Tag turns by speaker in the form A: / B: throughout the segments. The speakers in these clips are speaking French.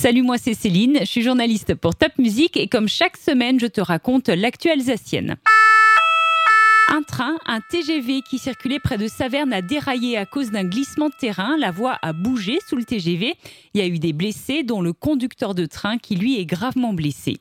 A: Salut, moi c'est Céline, je suis journaliste pour Top Music et comme chaque semaine, je te raconte l'actu alsacienne. Un train, un TGV qui circulait près de Saverne a déraillé à cause d'un glissement de terrain. La voie a bougé sous le TGV. Il y a eu des blessés, dont le conducteur de train qui lui est gravement blessé.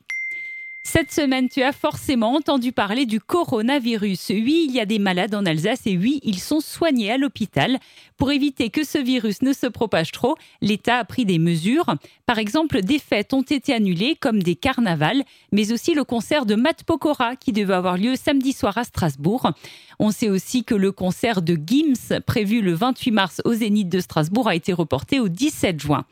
A: Cette semaine, tu as forcément entendu parler du coronavirus. Oui, il y a des malades en Alsace et oui, ils sont soignés à l'hôpital. Pour éviter que ce virus ne se propage trop, l'État a pris des mesures. Par exemple, des fêtes ont été annulées comme des carnavals, mais aussi le concert de Matt Pokora qui devait avoir lieu samedi soir à Strasbourg. On sait aussi que le concert de Gims, prévu le 28 mars au Zénith de Strasbourg, a été reporté au 17 juin.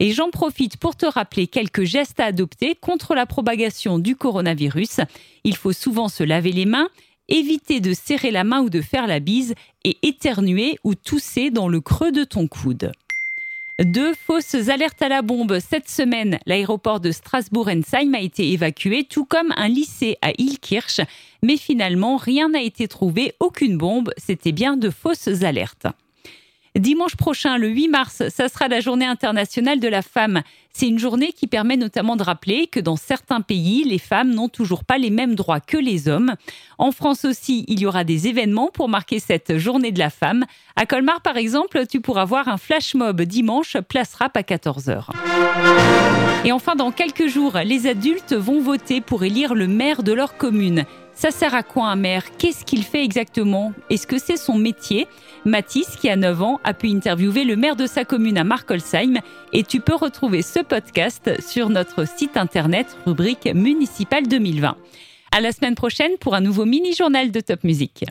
A: Et j'en profite pour te rappeler quelques gestes à adopter contre la propagation du coronavirus. Il faut souvent se laver les mains, éviter de serrer la main ou de faire la bise et éternuer ou tousser dans le creux de ton coude. Deux fausses alertes à la bombe. Cette semaine, l'aéroport de Strasbourg-Ensheim a été évacué, tout comme un lycée à Ilkirch. Mais finalement, rien n'a été trouvé, aucune bombe. C'était bien de fausses alertes. Dimanche prochain, le 8 mars, ça sera la journée internationale de la femme. C'est une journée qui permet notamment de rappeler que dans certains pays, les femmes n'ont toujours pas les mêmes droits que les hommes. En France aussi, il y aura des événements pour marquer cette journée de la femme. À Colmar, par exemple, tu pourras voir un flash mob dimanche, place rap à 14h. Et enfin, dans quelques jours, les adultes vont voter pour élire le maire de leur commune. Ça sert à quoi un maire? Qu'est-ce qu'il fait exactement? Est-ce que c'est son métier? Mathis, qui a 9 ans, a pu interviewer le maire de sa commune à Markolsheim et tu peux retrouver ce podcast sur notre site internet rubrique municipale 2020. À la semaine prochaine pour un nouveau mini-journal de Top Music.